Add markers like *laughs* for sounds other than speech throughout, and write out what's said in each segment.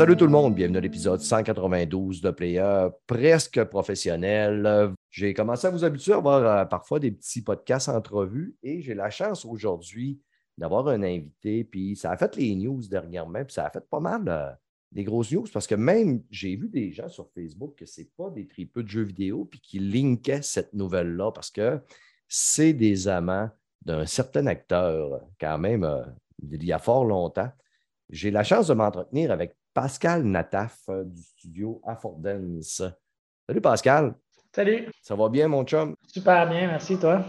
Salut tout le monde, bienvenue à l'épisode 192 de Player, presque professionnel. J'ai commencé à vous habituer à avoir euh, parfois des petits podcasts entrevues et j'ai la chance aujourd'hui d'avoir un invité. Puis ça a fait les news dernièrement, puis ça a fait pas mal euh, des grosses news parce que même j'ai vu des gens sur Facebook que ce n'est pas des tripeux de jeux vidéo puis qui linkaient cette nouvelle-là parce que c'est des amants d'un certain acteur, quand même, euh, il y a fort longtemps. J'ai la chance de m'entretenir avec Pascal Nataf euh, du studio Affordance. Salut Pascal. Salut. Ça va bien, mon chum? Super bien, merci, toi.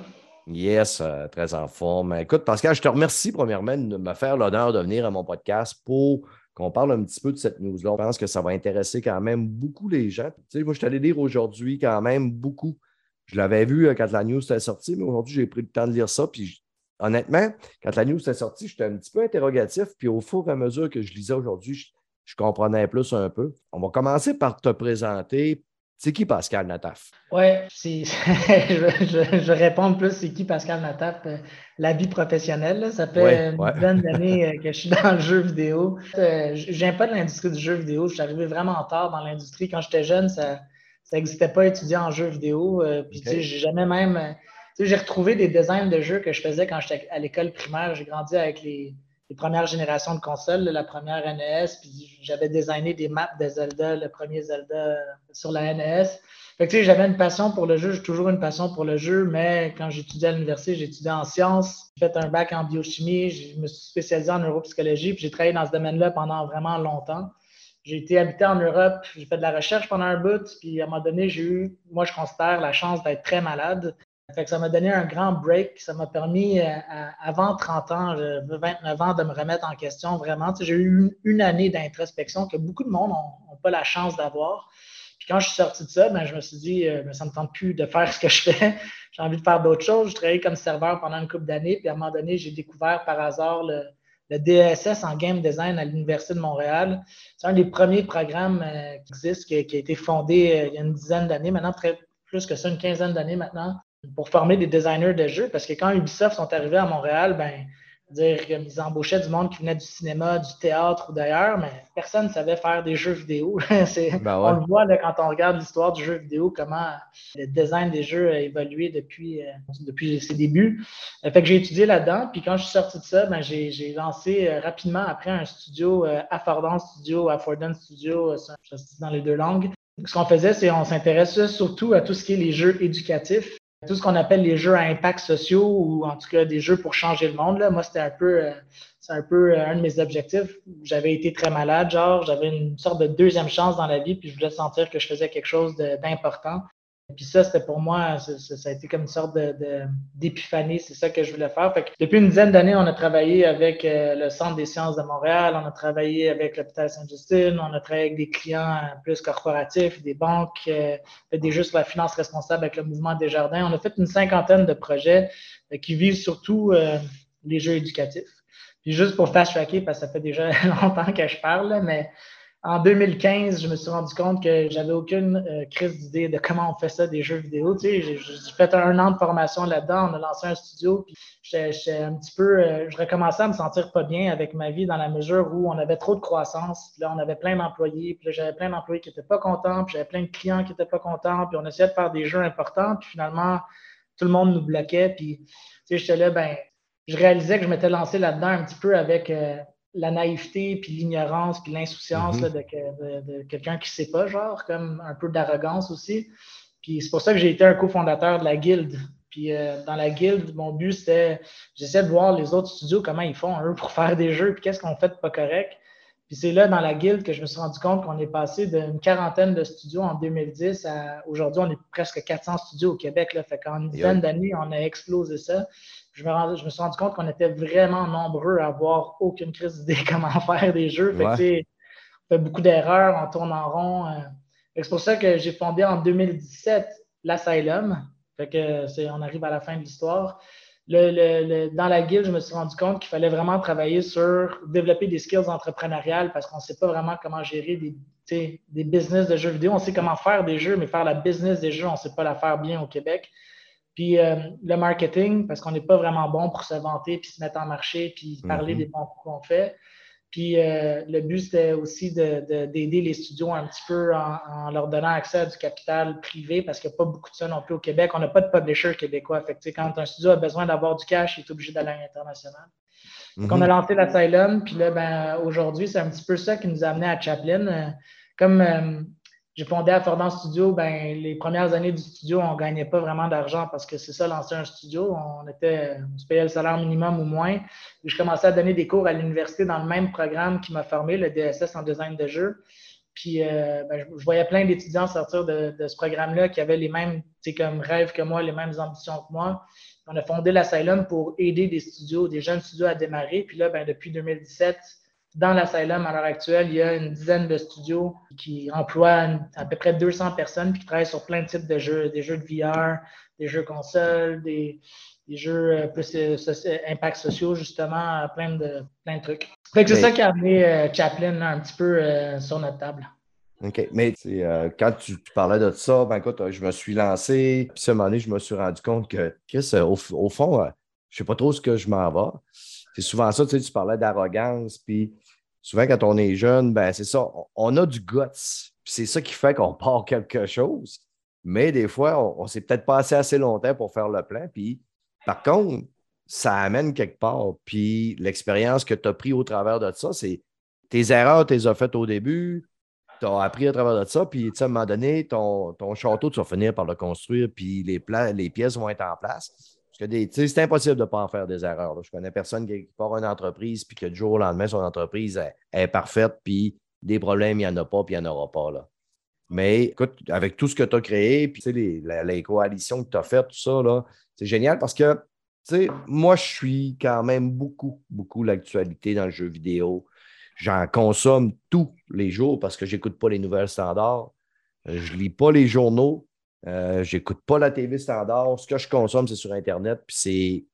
Yes, euh, très en forme. Écoute, Pascal, je te remercie premièrement de me faire l'honneur de venir à mon podcast pour qu'on parle un petit peu de cette news-là. Je pense que ça va intéresser quand même beaucoup les gens. Tu sais, moi, je suis allé lire aujourd'hui quand même beaucoup. Je l'avais vu euh, quand la news était sortie, mais aujourd'hui, j'ai pris le temps de lire ça. Puis honnêtement, quand la news était sortie, j'étais un petit peu interrogatif. Puis au fur et à mesure que je lisais aujourd'hui, je comprenais plus un peu. On va commencer par te présenter. C'est qui Pascal Nataf? Oui, *laughs* je, je, je, réponds plus c'est qui Pascal Nataf, euh, la vie professionnelle. Ça fait une dizaine *laughs* d'années euh, que je suis dans le jeu vidéo. Euh, je viens pas de l'industrie du jeu vidéo. Je suis arrivé vraiment tard dans l'industrie. Quand j'étais jeune, ça n'existait pas étudier en jeu vidéo. Puis j'ai jamais même. J'ai retrouvé des designs de jeux que je faisais quand j'étais à l'école primaire. J'ai grandi avec les, les premières générations de consoles, la première NES, puis j'avais designé des maps de Zelda, le premier Zelda sur la NES. Fait que, j'avais une passion pour le jeu, j'ai toujours une passion pour le jeu, mais quand j'étudiais à l'université, j'étudiais en sciences, j'ai fait un bac en biochimie, je me suis spécialisé en neuropsychologie, puis j'ai travaillé dans ce domaine-là pendant vraiment longtemps. J'ai été habité en Europe, j'ai fait de la recherche pendant un bout, puis à un moment donné, j'ai eu, moi je considère, la chance d'être très malade. Ça m'a donné un grand break. Ça m'a permis, euh, avant 30 ans, 29 ans, de me remettre en question vraiment. j'ai eu une, année d'introspection que beaucoup de monde n'ont pas la chance d'avoir. Puis quand je suis sorti de ça, ben, je me suis dit, euh, ben, ça ne me tente plus de faire *laughs* ce que je fais. j'ai envie de faire d'autres choses. Je travaillais comme serveur pendant une couple d'années. Puis à un moment donné, j'ai découvert par hasard le, DSS en game design à l'Université de Montréal. C'est un des premiers programmes euh, qui existe, qui, a été fondé il y a une dizaine d'années, maintenant plus que ça, une quinzaine d'années maintenant, pour former des designers de jeux. Parce que quand Ubisoft sont arrivés à Montréal, ben, dire qu'ils embauchaient du monde qui venait du cinéma, du théâtre ou d'ailleurs, mais personne ne savait faire des jeux vidéo. *laughs* Ben on le voit quand on regarde l'histoire du jeu vidéo, comment le design des jeux a évolué depuis, euh, depuis ses débuts. Euh, fait que j'ai étudié là-dedans, puis quand je suis sorti de ça, ben, j'ai lancé euh, rapidement après un studio, Affordance Studio, Affordance Studio, je dans les deux langues. Ce qu'on faisait, c'est qu'on s'intéressait surtout à tout ce qui est les jeux éducatifs tout ce qu'on appelle les jeux à impact sociaux ou en tout cas des jeux pour changer le monde. Là. Moi, c'était un peu, euh, un peu euh, un de mes objectifs. J'avais été très malade, genre, j'avais une sorte de deuxième chance dans la vie, puis je voulais sentir que je faisais quelque chose d'important. Puis ça, c'était pour moi, ça, a été comme une sorte d'épiphanie. C'est ça que je voulais faire. depuis une dizaine d'années, on a travaillé avec euh, le Centre des sciences de Montréal, on a travaillé avec l'hôpital Sainte-Justine, on a travaillé avec des clients euh, plus corporatifs, des banques, euh, des jeux sur la finance responsable avec le mouvement des jardins. On a fait une cinquantaine de projets qui visent surtout les jeux éducatifs. Puis juste pour fast-tracker, parce que ça fait déjà *laughs* longtemps que je parle, mais en 2015, je me suis rendu compte que j'avais aucune euh, crise d'idée de comment on fait ça des jeux vidéo. Tu sais, j'ai fait un an de formation là-dedans, on a lancé un studio, puis j'étais un petit peu, euh, je recommençais à me sentir pas bien avec ma vie dans la mesure où on avait trop de croissance. Là, on avait plein d'employés, puis là, j'avais plein d'employés qui étaient pas contents, puis j'avais plein de clients qui étaient pas contents, puis on essayait de faire des jeux importants, puis finalement, tout le monde nous bloquait, puis tu sais, j'étais là, ben, je réalisais que je m'étais lancé là-dedans un petit peu avec euh, la naïveté, puis l'ignorance, puis l'insouciance mm-hmm. de, quelqu'un qui ne sait pas, genre, comme un peu d'arrogance aussi. Puis c'est pour ça que j'ai été un cofondateur de la guilde. Puis euh, dans la guilde, mon but, c'était, j'essaie de voir les autres studios, comment ils font, eux, pour faire des jeux, puis qu'est-ce qu'on fait de pas correct. Puis c'est là, dans la guilde, que je me suis rendu compte qu'on est passé d'une quarantaine de studios en 2010 à aujourd'hui, on est presque 400 studios au Québec. Là. Fait qu'en une dizaine d'années, on a explosé ça. Je me, je me suis rendu compte qu'on était vraiment nombreux à avoir aucune crise d'idée *laughs* comment faire des jeux. on fait beaucoup d'erreurs, on tourne en rond. Euh. C'est pour ça que j'ai fondé en 2017 l'Asylum. Fait que on arrive à la fin de l'histoire. dans la guilde, je me suis rendu compte qu'il fallait vraiment travailler sur développer des skills entrepreneuriales parce qu'on ne sait pas vraiment comment gérer des, des business de jeux vidéo. On sait comment faire des jeux, mais faire la business des jeux, on ne sait pas la faire bien au Québec. Puis euh, le marketing, parce qu'on n'est pas vraiment bon pour se vanter, puis se mettre en marché, puis parler mhm. des bons coups qu'on fait. Puis euh, le but, c'était aussi d'aider les studios un petit peu en, leur donnant accès à du capital privé, parce qu'il n'y a pas beaucoup de ça non plus au Québec. On n'a pas de publisher québécois. Fait quand un studio a besoin d'avoir du cash, il est obligé d'aller à l'international. On a mhm. lancé l'Asylum, puis là, ben, aujourd'hui, c'est un petit peu ça qui nous a amené à Chaplin. Euh, comme j'ai fondé à Studio, ben, les premières années du studio, on ne gagnait pas vraiment d'argent parce que c'est ça, lancer un studio. On, était, on se payait le salaire minimum ou moins. je commençais à donner des cours à l'université dans le même programme qui m'a formé, le DSS en design de jeu. Puis euh, ben, je, voyais plein d'étudiants sortir de, ce programme-là qui avaient les mêmes comme rêves que moi, les mêmes ambitions que moi. On a fondé l'Asylum pour aider des studios, des jeunes studios à démarrer. Puis là, ben, depuis 2017, dans l'Asylum, à l'heure actuelle, il y a une dizaine de studios qui emploient à peu près 200 personnes puis qui travaillent sur plein de types de jeux, des jeux de VR, des jeux consoles, des, jeux euh, plus euh, impact sociaux, justement, plein de, plein de trucs. Fait que c'est ça qui a amené euh, Chaplin un petit peu sur notre table. OK. Mais quand tu, parlais de ça, ben écoute, je me suis lancé, puis à un moment donné, je me suis rendu compte que, au, au, fond, je ne sais pas trop ce que je m'en vais. C'est souvent ça, tu sais, tu parlais d'arrogance, puis souvent, quand on est jeune, ben c'est ça, on a du guts. C'est ça qui fait qu'on part quelque chose. Mais des fois, on ne s'est peut-être pas assez, longtemps pour faire le plan. Puis, par contre, ça amène quelque part. Puis, l'expérience que tu as pris au travers de ça, c'est tes erreurs, tu les as faites au début, tu as appris à travers de ça. Puis, à un moment donné, ton, ton château, tu vas finir par le construire, puis les, les pièces vont être en place c'est impossible de ne pas en faire des erreurs. Je connais personne qui, part une entreprise puis que du jour au lendemain, son entreprise est, parfaite, puis des problèmes, il n'y en a pas, puis il n'y en aura pas. Là. Mais écoute, avec tout ce que tu as créé, puis les, les, coalitions que tu as faites, tout ça, c'est génial parce que moi, je suis quand même beaucoup, beaucoup l'actualité dans le jeu vidéo. J'en consomme tous les jours parce que je n'écoute pas les nouvelles standards. Je ne lis pas les journaux. Euh, j'écoute pas la TV standard. Ce que je consomme, c'est sur Internet. Puis c'est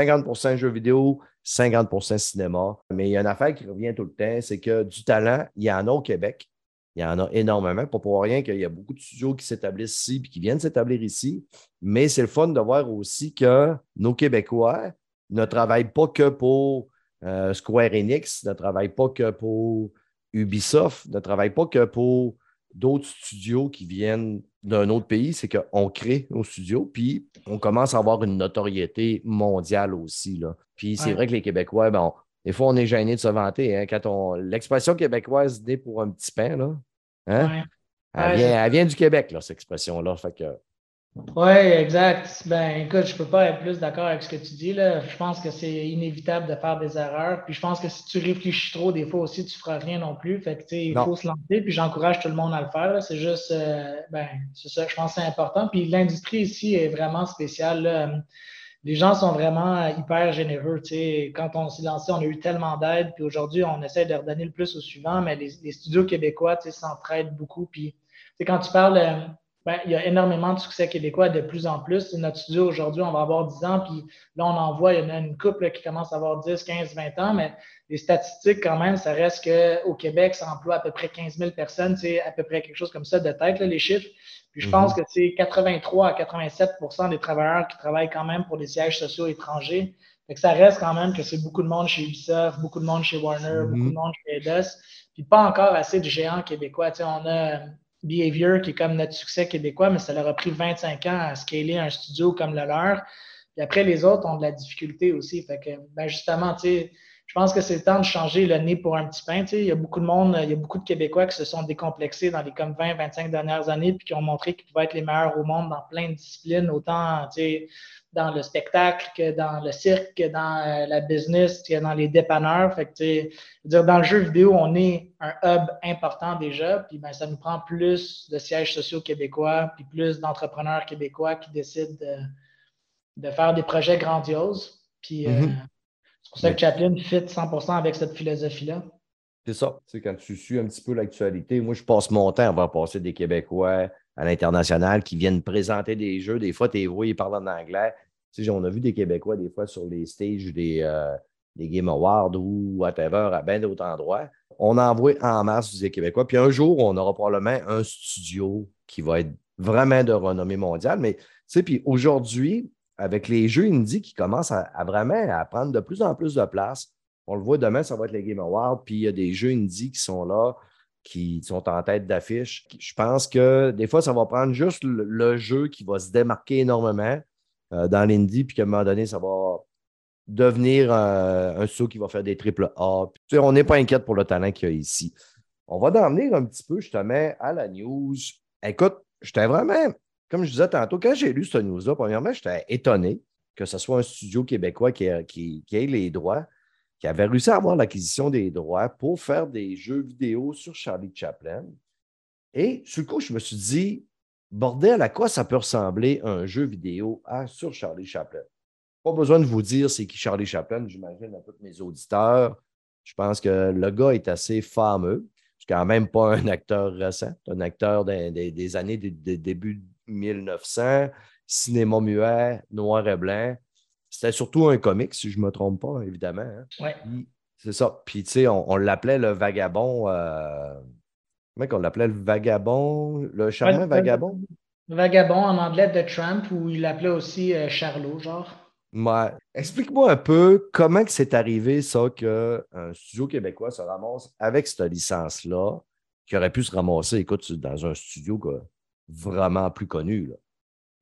50% jeux vidéo, 50% cinéma. Mais il y a une affaire qui revient tout le temps, c'est que du talent, il y en a au Québec. Il y en a énormément. Pas pour rien qu'il y a beaucoup de studios qui s'établissent ici et qui viennent s'établir ici. Mais c'est le fun de voir aussi que nos Québécois ne travaillent pas que pour euh, Square Enix, ne travaillent pas que pour Ubisoft, ne travaillent pas que pour d'autres studios qui viennent d'un autre pays, c'est qu'on crée nos studios, puis on commence à avoir une notoriété mondiale aussi. Là. Puis c'est vrai que les Québécois, ben, des fois, on est gêné de se vanter. Hein, quand on... L'expression québécoise né pour un petit pain, là, hein? elle, vient, elle, vient, du Québec, là, cette expression-là. Fait que oui, exact. Ben, écoute, je ne peux pas être plus d'accord avec ce que tu dis. Là. Je pense que c'est inévitable de faire des erreurs. Puis je pense que si tu réfléchis trop, des fois aussi, tu ne feras rien non plus. Fait que, il faut se lancer. Puis j'encourage tout le monde à le faire. C'est juste, euh, ben, c'est ça, je pense que c'est important. Puis l'industrie ici est vraiment spéciale. Les gens sont vraiment hyper généreux. Quand on s'est lancé, on a eu tellement d'aide. Puis aujourd'hui, on essaie de redonner le plus au suivant. Mais les, les studios québécois s'entraident beaucoup. Puis quand tu parles ben, il y a énormément de succès québécois de plus en plus. Notre studio aujourd'hui, on va avoir 10 ans, puis là, on en voit, il y en a une couple qui commence à avoir 10, 15, 20 ans, mais les statistiques, quand même, ça reste qu'au Québec, ça emploie à peu près 15 000 personnes, c'est à peu près quelque chose comme ça de tête, les chiffres. Puis je pense mhm. que c'est 83 à 87% des travailleurs qui travaillent quand même pour des sièges sociaux étrangers. Fait que ça reste quand même que c'est beaucoup de monde chez Ubisoft, beaucoup de monde chez Warner, beaucoup de mhm. monde chez Eidos, puis pas encore assez de géants québécois. Tu sais, on a Behavior, qui est comme notre succès québécois, mais ça leur a pris 25 ans à scaler un studio comme le leur. Puis après, les autres ont de la difficulté aussi. Fait que, ben justement, tu sais, je pense que c'est le temps de changer le nez pour un petit pain. Tu sais, il y a beaucoup de monde, il y a beaucoup de Québécois qui se sont décomplexés dans les comme 20, 25 dernières années, puis qui ont montré qu'ils pouvaient être les meilleurs au monde dans plein de disciplines, autant tu sais, dans le spectacle, que dans le cirque, que dans euh, la business, dans les dépanneurs. Fait que, dire, dans le jeu vidéo, on est un hub important déjà, puis ben, ça nous prend plus de sièges sociaux québécois, puis plus d'entrepreneurs québécois qui décident de, faire des projets grandioses. Puis mm-hmm. c'est pour ça que Chaplin fit 100% avec cette philosophie-là. C'est ça. Tu sais, quand tu suis un petit peu l'actualité, moi, je passe mon temps à voir passer des Québécois à l'international qui viennent présenter des jeux. Des fois, tu es ils parlent en anglais. Tu sais, on a vu des Québécois, des fois, sur les stages des, euh, des Game Awards ou whatever, à bien d'autres endroits. On envoie en masse des Québécois. Puis un jour, on aura probablement un studio qui va être vraiment de renommée mondiale. Mais, tu sais, puis aujourd'hui, avec les jeux indie qui commencent à, vraiment à prendre de plus en plus de place, on le voit demain, ça va être les Game Awards, puis il y a des jeux indie qui sont là, qui sont en tête d'affiche. Je pense que des fois, ça va prendre juste le, jeu qui va se démarquer énormément euh, dans l'indie, puis qu'à un moment donné, ça va devenir euh, un saut qui va faire des triple A. on n'est pas inquiète pour le talent qu'il y a ici. On va en venir un petit peu justement à la news. Écoute, j'étais vraiment, comme je disais tantôt, quand j'ai lu cette news-là, premièrement, j'étais étonné que ce soit un studio québécois qui, ait les droits qui avait réussi à avoir l'acquisition des droits pour faire des jeux vidéo sur Charlie Chaplin. Et sur le coup, je me suis dit, bordel, à quoi ça peut ressembler un jeu vidéo sur Charlie Chaplin? Pas besoin de vous dire c'est qui Charlie Chaplin, j'imagine à tous mes auditeurs. Je pense que le gars est assez fameux. C'est quand même pas un acteur récent, un acteur des, années de, début 1900, cinéma muet, noir et blanc. C'était surtout un comic, si je ne me trompe pas, évidemment. Hein. Oui. C'est ça. Puis, tu sais, on, l'appelait le vagabond. Euh... Comment on l'appelait? Le vagabond, le charmant vagabond? Vagabond en anglais de Trump, ou il l'appelait aussi euh, Charlot, genre? Ouais. Explique-moi un peu comment c'est arrivé, ça, qu'un studio québécois se ramasse avec cette licence-là, qui aurait pu se ramasser, écoute, dans un studio vraiment plus connu. Là.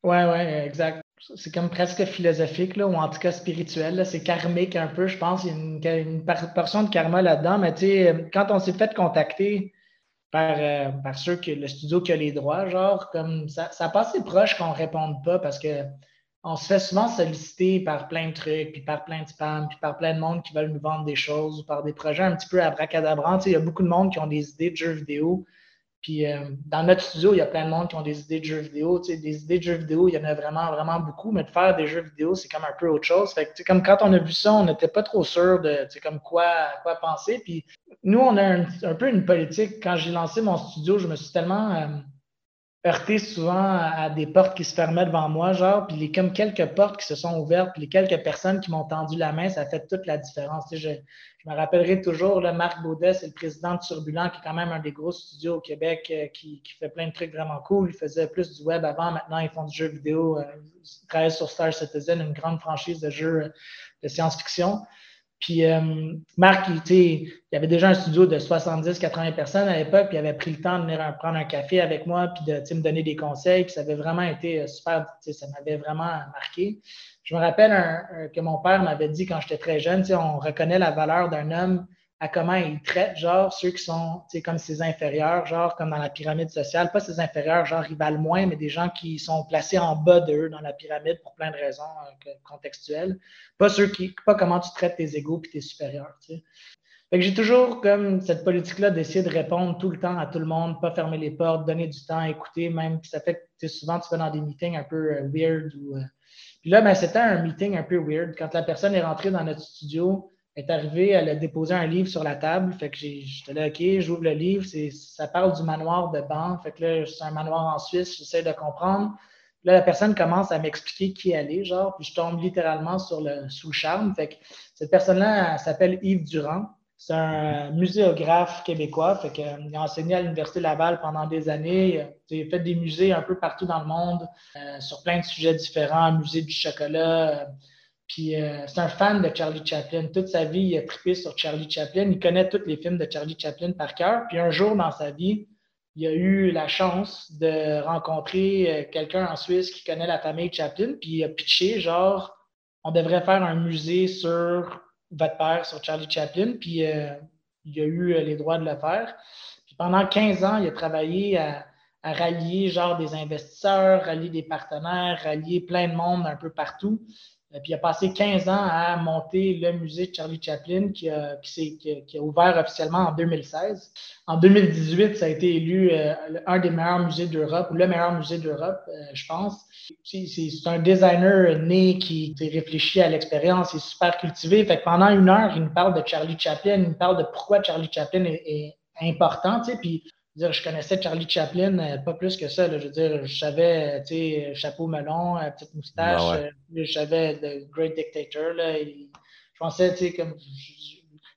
Ouais, ouais, exact c'est comme presque philosophique, là, ou en tout cas spirituel. C'est karmique un peu, je pense. Il y a une, portion de karma là-dedans. Mais tu sais, quand on s'est fait contacter par, euh, par ceux que le studio qui a les droits, genre, comme ça, ça a passé proche qu'on ne réponde pas parce que on se fait souvent solliciter par plein de trucs, puis par plein de spam, puis par plein de monde qui veulent nous vendre des choses, ou par des projets un petit peu abracadabrants. Tu sais, il y a beaucoup de monde qui ont des idées de jeux vidéo, puis euh, dans notre studio, il y a plein de monde qui ont des idées de jeux vidéo. Tu sais, des idées de jeux vidéo, il y en a vraiment, vraiment beaucoup, mais de faire des jeux vidéo, c'est comme un peu autre chose. Fait que, comme quand on a vu ça, on n'était pas trop sûr de comme quoi, quoi penser. Puis nous, on a un, peu une politique. Quand j'ai lancé mon studio, je me suis tellement euh, heurté souvent à, des portes qui se fermaient devant moi, genre, puis les, comme quelques portes qui se sont ouvertes, puis les quelques personnes qui m'ont tendu la main, ça a fait toute la différence. Tu sais, je, me rappellerai toujours, le Marc Baudet, c'est le président de Turbulent, qui est quand même un des gros studios au Québec, euh, qui, qui, fait plein de trucs vraiment cool. Il faisait plus du web avant, maintenant ils font du jeu vidéo. Euh, ils travaillent sur Star Citizen, une grande franchise de jeux euh, de science-fiction. Puis euh, Marc, il, il avait déjà un studio de 70-80 personnes à l'époque, puis il avait pris le temps de venir prendre un café avec moi, puis de me donner des conseils, puis ça avait vraiment été euh, super, ça m'avait vraiment marqué. Je me rappelle que mon père m'avait dit quand j'étais très jeune, on reconnaît la valeur d'un homme à comment il traite, genre, ceux qui sont, comme ses inférieurs, genre, comme dans la pyramide sociale. Pas ses inférieurs, genre, ils valent moins, mais des gens qui sont placés en bas d'eux dans la pyramide pour plein de raisons euh, contextuelles. Pas ceux qui, pas comment tu traites tes égaux et tes supérieurs, tu sais. Fait que j'ai toujours comme cette politique-là d'essayer de répondre tout le temps à tout le monde, pas fermer les portes, donner du temps, écouter même. Puis ça fait que souvent tu vas dans des meetings un peu euh, weird. Ou, euh, Puis là, ben, c'était un meeting un peu weird. Quand la personne est rentrée dans notre studio, est arrivée, elle a déposé un livre sur la table. Fait que j'étais là, OK, j'ouvre le livre. Ça parle du manoir de Ban. Fait que là, c'est un manoir en Suisse, j'essaie de comprendre. Là, la personne commence à m'expliquer qui elle est, genre, puis je tombe littéralement sur le, sous le charme. Fait que cette personne-là, s'appelle Yves Durand. C'est un muséographe québécois. Fait que, il a enseigné à l'Université Laval pendant des années. Il a fait des musées un peu partout dans le monde euh, sur plein de sujets différents, musée du chocolat, puis euh, c'est un fan de Charlie Chaplin. Toute sa vie, il a trippé sur Charlie Chaplin. Il connaît tous les films de Charlie Chaplin par cœur. Puis un jour dans sa vie, il a eu la chance de rencontrer euh, quelqu'un en Suisse qui connaît la famille Chaplin. Puis il a pitché, genre, on devrait faire un musée sur votre père, sur Charlie Chaplin. Puis euh, il a eu les droits de le faire. Puis pendant 15 ans, il a travaillé à, à rallier, genre, des investisseurs, rallier des partenaires, rallier plein de monde un peu partout. Euh, puis il a passé 15 ans à monter le musée de Charlie Chaplin qui a, ouvert officiellement en 2016. En 2018, ça a été élu euh, un des meilleurs musées d'Europe, ou le meilleur musée d'Europe, euh, je pense. C'est un designer né qui réfléchit à l'expérience, il est super cultivé. Pendant une heure, il nous parle de Charlie Chaplin, il nous parle de pourquoi Charlie Chaplin est, est important. Puis je connaissais Charlie Chaplin, euh, pas plus que ça. je veux dire, je savais, tu sais, chapeau melon, euh, petite moustache, ben euh, je savais The Great Dictator. Là, je pensais, tu sais, comme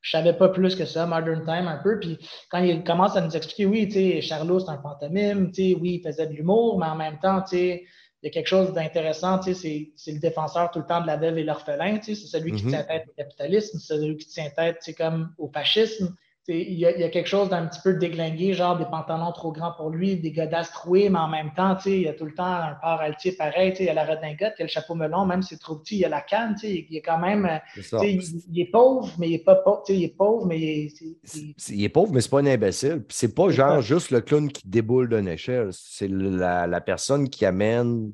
je, savais pas plus que ça, Modern Time un peu. Puis quand il commence à nous expliquer, oui, tu sais, Charlot, c'est un pantomime, tu sais, oui, il faisait de l'humour, mais en même temps, tu sais, il y a quelque chose d'intéressant, tu sais, c'est le défenseur tout le temps de la veuve et l'orphelin, tu sais, c'est celui qui mm-hmm. tient tête au capitalisme, c'est celui qui tient tête, tu sais, comme au fascisme il y, a, quelque chose d'un petit peu déglingué, genre des pantalons trop grands pour lui, des godasses trouées, mais en même temps, il y a tout le temps un port altier pareil, il y a la redingote, il y a le chapeau melon, même si c'est trop petit, il y a la canne, il est quand même. Il, il, est pauvre, mais il est pas pauvre, il est pauvre, mais il est. Il est pauvre, mais c'est pas un imbécile. C'est pas genre juste le clown qui déboule d'une échelle. C'est la, personne qui amène,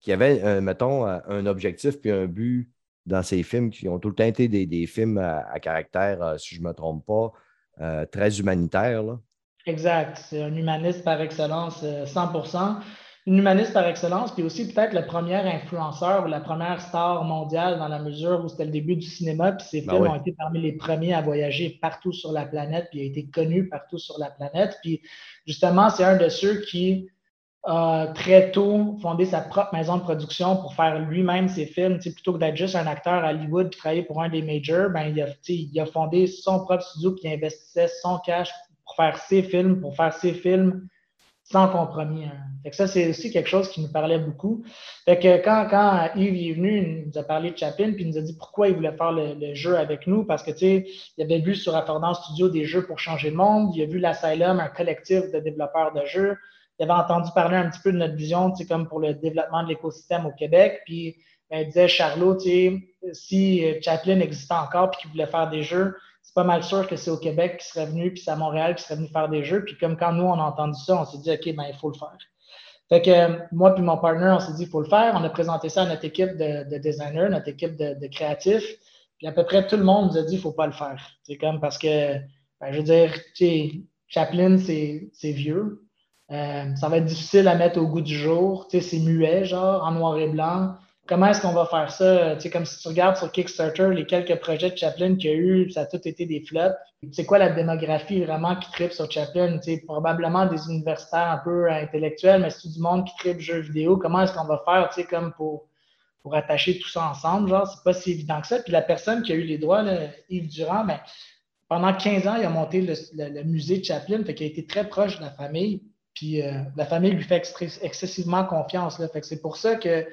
qui avait, mettons, un objectif puis un but dans ses films qui ont tout le temps été des, films à, caractère, euh, si je ne me trompe pas, euh, très humanitaire. Là. Exact. C'est un humaniste par excellence, 100% euh, Une humaniste par excellence, puis aussi peut-être le premier influenceur ou la première star mondiale dans la mesure où c'était le début du cinéma, puis ses ben films ont été parmi les premiers à voyager partout sur la planète, puis a été connu partout sur la planète. Puis justement, c'est un de ceux qui a très tôt fondé sa propre maison de production pour faire lui-même ses films. Plutôt que d'être juste un acteur à Hollywood qui travaillait pour un des majors, ben, il, a, il a fondé son propre studio qui investissait son cash pour faire ses films, pour faire ses films sans compromis. Hein. ça, c'est aussi quelque chose qui nous parlait beaucoup. Fait que quand, quand Yves est venu, il nous a parlé de Chaplin, puis il nous a dit pourquoi il voulait faire le, jeu avec nous, parce que, il avait vu sur Affordant Studio des jeux pour changer le monde, il a vu l'Asylum, un collectif de développeurs de jeux, il avait entendu parler un petit peu de notre vision, tu sais, comme pour le développement de l'écosystème au Québec. Puis ben, il disait, Charlot, tu sais, si euh, Chaplin existait encore puis qu'il voulait faire des jeux, c'est pas mal sûr que c'est au Québec qui serait venu, puis c'est à Montréal qui serait venu faire des jeux. Puis comme quand nous, on a entendu ça, on s'est dit, OK, ben il faut le faire. Fait que moi puis mon partner, on s'est dit, il faut le faire. On a présenté ça à notre équipe de, designers, notre équipe de, créatifs. Puis à peu près tout le monde nous a dit, il faut pas le faire. C'est comme parce que, ben, je veux dire, Chaplin, c'est vieux. Euh, ça va être difficile à mettre au goût du jour. Tu sais, c'est muet, genre, en noir et blanc. Comment est-ce qu'on va faire ça? Tu sais, comme si tu regardes sur Kickstarter les quelques projets de Chaplin qu'il y a eu, ça a tout été des flops. C'est quoi la démographie vraiment qui tripe sur Chaplin? Tu sais, probablement des universitaires un peu intellectuels, mais c'est du monde qui tripe jeux vidéo? Comment est-ce qu'on va faire, tu sais, comme pour, pour attacher tout ça ensemble? Genre, c'est pas si évident que ça. Puis la personne qui a eu les droits, Yves Durand, ben, pendant 15 ans, il a monté le, musée de Chaplin, fait a été très proche de la famille. Puis euh, la famille lui fait excessivement confiance. Là. Fait que c'est pour ça que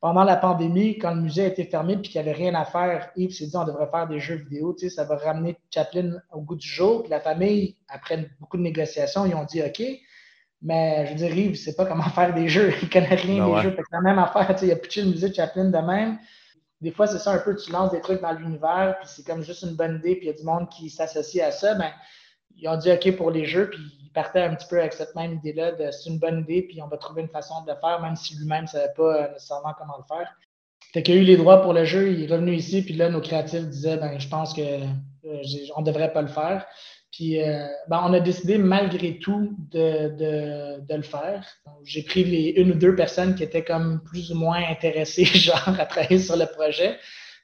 pendant la pandémie, quand le musée a été fermé et qu'il n'y avait rien à faire, Yves s'est dit on devrait faire des jeux vidéo. Tu sais, ça va ramener Chaplin au goût du jour. Puis la famille, après beaucoup de négociations, ils ont dit OK. Mais je veux dire, Yves, ne sait pas comment *laughs* faire des jeux. Il ne connaît rien ben des jeux. Fait que la même affaire. Tu sais, il a pitché le musée de Chaplin de même. Des fois, c'est ça un peu, tu lances des trucs dans l'univers, puis c'est comme juste une bonne idée, puis il y a du monde qui s'associe à ça. Ben, ils ont dit OK pour les jeux, puis il partait un petit peu avec cette même idée-là de c'est une bonne idée, puis on va trouver une façon de le faire, même si lui-même ne savait pas euh, nécessairement comment le faire. Fait a eu les droits pour le jeu, il est revenu ici, puis là, nos créatifs disaient ben, je pense qu'on euh, ne devrait pas le faire. Puis euh, ben, on a décidé malgré tout de, le faire. J'ai pris les une ou deux personnes qui étaient comme plus ou moins intéressées, *laughs* genre, à travailler sur le projet.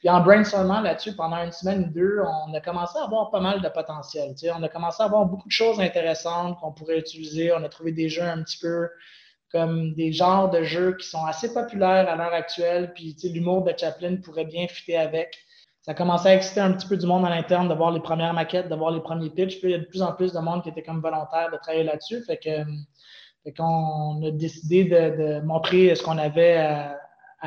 Puis en brainstormant là-dessus pendant une semaine ou deux, on a commencé à avoir pas mal de potentiel. On a commencé à avoir beaucoup de choses intéressantes qu'on pourrait utiliser. On a trouvé des jeux un petit peu comme des genres de jeux qui sont assez populaires à l'heure actuelle. Puis l'humour de Chaplin pourrait bien fitter avec. Ça a commencé à exciter un petit peu du monde à l'interne de voir les premières maquettes, de voir les premiers pitchs. Puis il y a de plus en plus de monde qui était comme volontaire de travailler là-dessus. Fait que qu'on a décidé de, montrer ce qu'on avait à,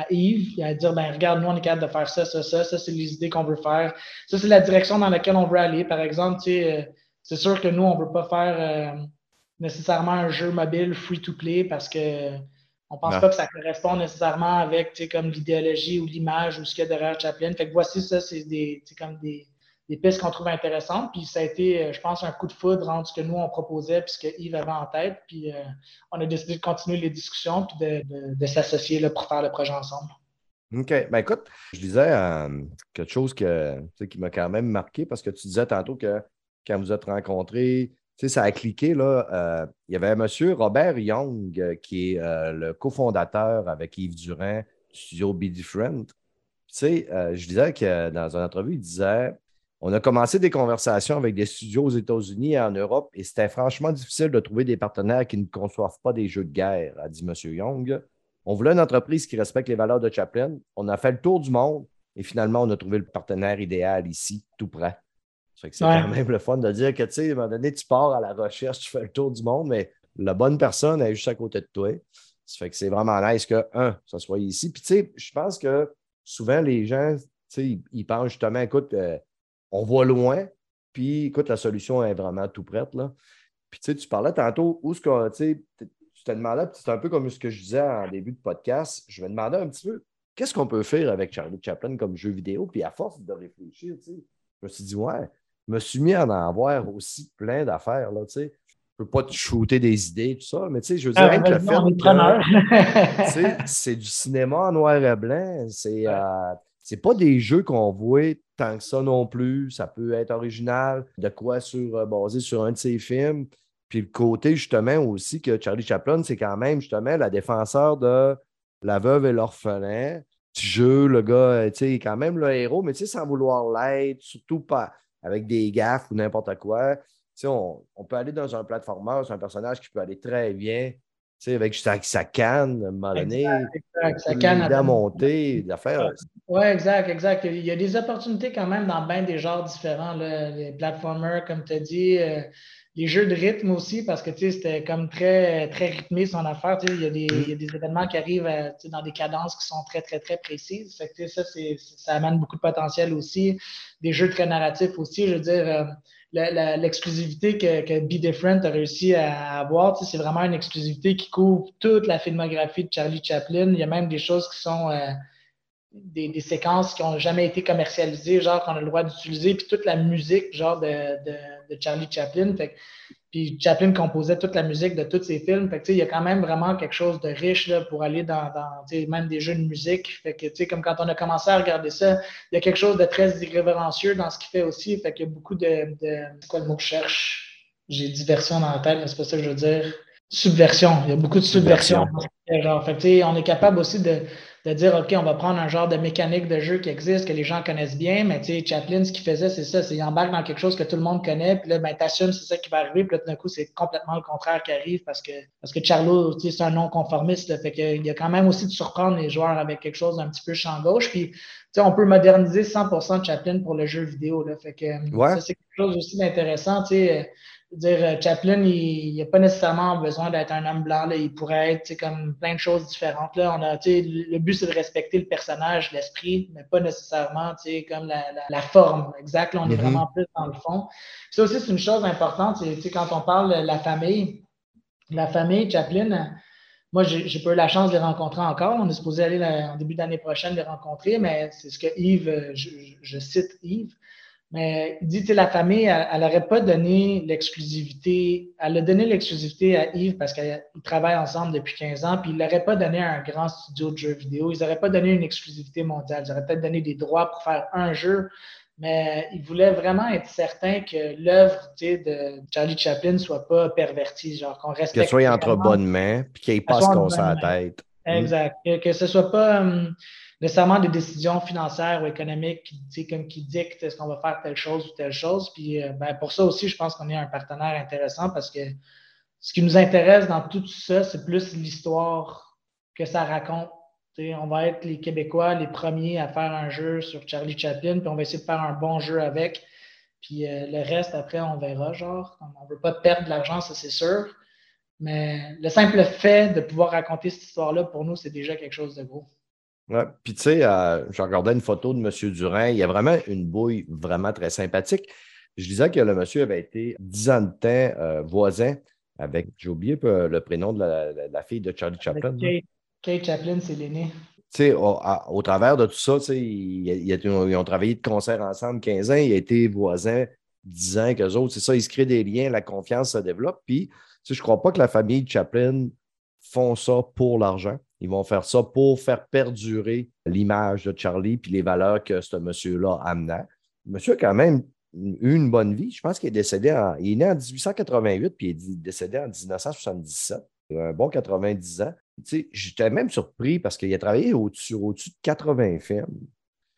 à Yves et à dire ben regarde, nous, on est capable de faire ça, ça, ça, ça, c'est les idées qu'on veut faire. Ça, c'est la direction dans laquelle on veut aller. Par exemple, tu sais, euh, c'est sûr que nous, on ne veut pas faire euh, nécessairement un jeu mobile free-to-play parce que on pense pas que ça correspond nécessairement avec tu sais, comme l'idéologie ou l'image ou ce qu'il y a derrière Chaplin. Fait que voici ça, c'est des, comme des, des pistes qu'on trouve intéressantes. Puis ça a été, euh, je pense, un coup de foudre entre ce que nous, on proposait puis ce que Yves avait en tête. Puis euh, on a décidé de continuer les discussions puis de, s'associer pour faire le projet ensemble. OK. Ben écoute, je disais euh, quelque chose qui m'a quand même marqué parce que tu disais tantôt que quand vous êtes rencontrés, ça a cliqué. Là, il y avait M. Robert Young, qui est le cofondateur avec Yves Durand du studio Be Different. Tu sais, je disais que dans une entrevue, il disait On a commencé des conversations avec des studios aux États-Unis et en Europe et c'était franchement difficile de trouver des partenaires qui ne conçoivent pas des jeux de guerre, a dit M. Young. On voulait une entreprise qui respecte les valeurs de Chaplin. On a fait le tour du monde et finalement, on a trouvé le partenaire idéal ici, tout près. C'est quand même le fun de dire que, tu sais, à un moment donné, tu pars à la recherche, tu fais le tour du monde, mais la bonne personne est juste à côté de toi. Ça fait que c'est vraiment nice que, un, ça soit ici. Puis, tu sais, je pense que souvent, les gens, tu sais, ils pensent justement, écoute, euh, on voit loin, puis, écoute, la solution est vraiment tout prête, là. Puis, tu sais, tu parlais tantôt où ce que, tu sais, je te demandais, c'est un peu comme ce que je disais en début de podcast, je me demandais un petit peu qu'est-ce qu'on peut faire avec Charlie Chaplin comme jeu vidéo? Puis à force de réfléchir, je me suis dit, ouais, je me suis mis à en avoir aussi plein d'affaires. Là, je ne peux pas te shooter des idées, tout ça, mais je veux dire, ah, le fait c'est du cinéma en noir et blanc. C'est euh, pas des jeux qu'on voit tant que ça non plus. Ça peut être original, de quoi sur, euh, basé sur un de ses films. Puis le côté, justement, aussi que Charlie Chaplin, c'est quand même, justement, la défenseur de la veuve et l'orphelin. Petit jeu, le gars, tu sais, quand même le héros, mais tu sais, sans vouloir l'être, surtout pas avec des gaffes ou n'importe quoi. Tu sais, on, peut aller dans un platformer, c'est un personnage qui peut aller très bien, sais, avec sa, canne, à un moment donné, sa canne à monter, d'affaires. Oui, exact, exact. Il y a des opportunités quand même dans bien des genres différents, là. les platformers, comme tu as dit. Euh, les jeux de rythme aussi, parce que c'était comme très, très rythmé son affaire. Il y, a des, mm. il y, a des événements qui arrivent euh, dans des cadences qui sont très, très, très précises. Fait que, ça, ça amène beaucoup de potentiel aussi. Des jeux très narratifs aussi. Je veux dire, euh, l'exclusivité que, que Be Different a réussi à avoir, c'est vraiment une exclusivité qui couvre toute la filmographie de Charlie Chaplin. Il y a même des choses qui sont. Euh, des, séquences qui n'ont jamais été commercialisées, genre qu'on a le droit d'utiliser, puis toute la musique, genre de, de, Charlie Chaplin. Puis Chaplin composait toute la musique de tous ses films. Fait il y a quand même vraiment quelque chose de riche là, pour aller dans, dans même des jeux de musique. Fait que, comme quand on a commencé à regarder ça, il y a quelque chose de très irrévérencieux dans ce qu'il fait aussi. Fait qu'il y a beaucoup de, de. Quoi le mot que je cherche? J'ai diversion dans la tête, mais c'est pas ça que je veux dire. Subversion. Il y a beaucoup de subversion. Genre, fait, on est capable aussi de de dire, OK, on va prendre un genre de mécanique de jeu qui existe, que les gens connaissent bien, mais tu sais, Chaplin, ce qu'il faisait, c'est ça, c'est qu'il embarque dans quelque chose que tout le monde connaît, puis là, ben, t'assumes, c'est ça qui va arriver, puis là, tout d'un coup, c'est complètement le contraire qui arrive parce que, parce que Charlot, tu sais, c'est un non-conformiste, fait qu'il y a quand même aussi de surprendre les joueurs avec quelque chose d'un petit peu champ gauche, puis, tu sais, on peut moderniser 100% de Chaplin pour le jeu vidéo, là, fait que ça, c'est quelque chose aussi d'intéressant, tu sais, dire, euh, Chaplin, il n'a pas nécessairement besoin d'être un homme blanc. Là. Il pourrait être comme plein de choses différentes. Là. On a, le but, c'est de respecter le personnage, l'esprit, mais pas nécessairement comme la, la, forme. Exact. Là, on est mm-hmm. vraiment plus dans le fond. Ça aussi, c'est une chose importante. Quand on parle de la famille, la famille, Chaplin, moi, j'ai pas eu la chance de les rencontrer encore. On est supposé aller en début d'année prochaine les rencontrer, mais c'est ce que Yves, je, je cite Yves, mais il dit, que la famille, elle n'aurait pas donné l'exclusivité. Elle a donné l'exclusivité à Yves parce qu'ils travaillent ensemble depuis 15 ans, puis il n'aurait pas donné un grand studio de jeux vidéo. Ils n'auraient pas donné une exclusivité mondiale. Ils auraient peut-être donné des droits pour faire un jeu, mais ils voulaient vraiment être certains que l'œuvre de Charlie Chaplin ne soit pas pervertie, genre qu'on respecte. Qu'elle soit entre bonnes mains, puis qu'il passe à la tête. Exact. Que, ce ne soit pas. Hum, nécessairement des décisions financières ou économiques qui, comme, qui dictent est-ce qu'on va faire telle chose ou telle chose. Puis euh, ben, pour ça aussi, je pense qu'on est un partenaire intéressant parce que ce qui nous intéresse dans tout ça, c'est plus l'histoire que ça raconte. on va être les Québécois les premiers à faire un jeu sur Charlie Chaplin, puis on va essayer de faire un bon jeu avec. Puis euh, le reste, après, on verra, genre. On ne veut pas perdre de l'argent, ça c'est sûr. Mais le simple fait de pouvoir raconter cette histoire-là, pour nous, c'est déjà quelque chose de gros. Ouais. Puis, tu sais, euh, je regardais une photo de M. Durand. Il y a vraiment une bouille vraiment très sympathique. Je disais que le monsieur avait été dix ans de temps euh, voisin avec, j'ai oublié le prénom de la, fille de Charlie Chaplin. Kate, Chaplin, c'est l'aîné. Tu sais, au, travers de tout ça, tu sais, ils, ont travaillé de concert ensemble 15 ans. Il a été voisin 10 ans qu'eux autres. C'est ça, il se crée des liens, la confiance se développe. Puis, tu sais, je ne crois pas que la famille Chaplin font ça pour l'argent. Ils vont faire ça pour faire perdurer l'image de Charlie puis les valeurs que ce monsieur-là amenait. Le monsieur a quand même eu une bonne vie. Je pense qu'il est décédé en. Il est né en 1888 puis il est décédé en 1977. Un bon 90 ans. J'étais même surpris parce qu'il a travaillé au-dessus au de 80 films.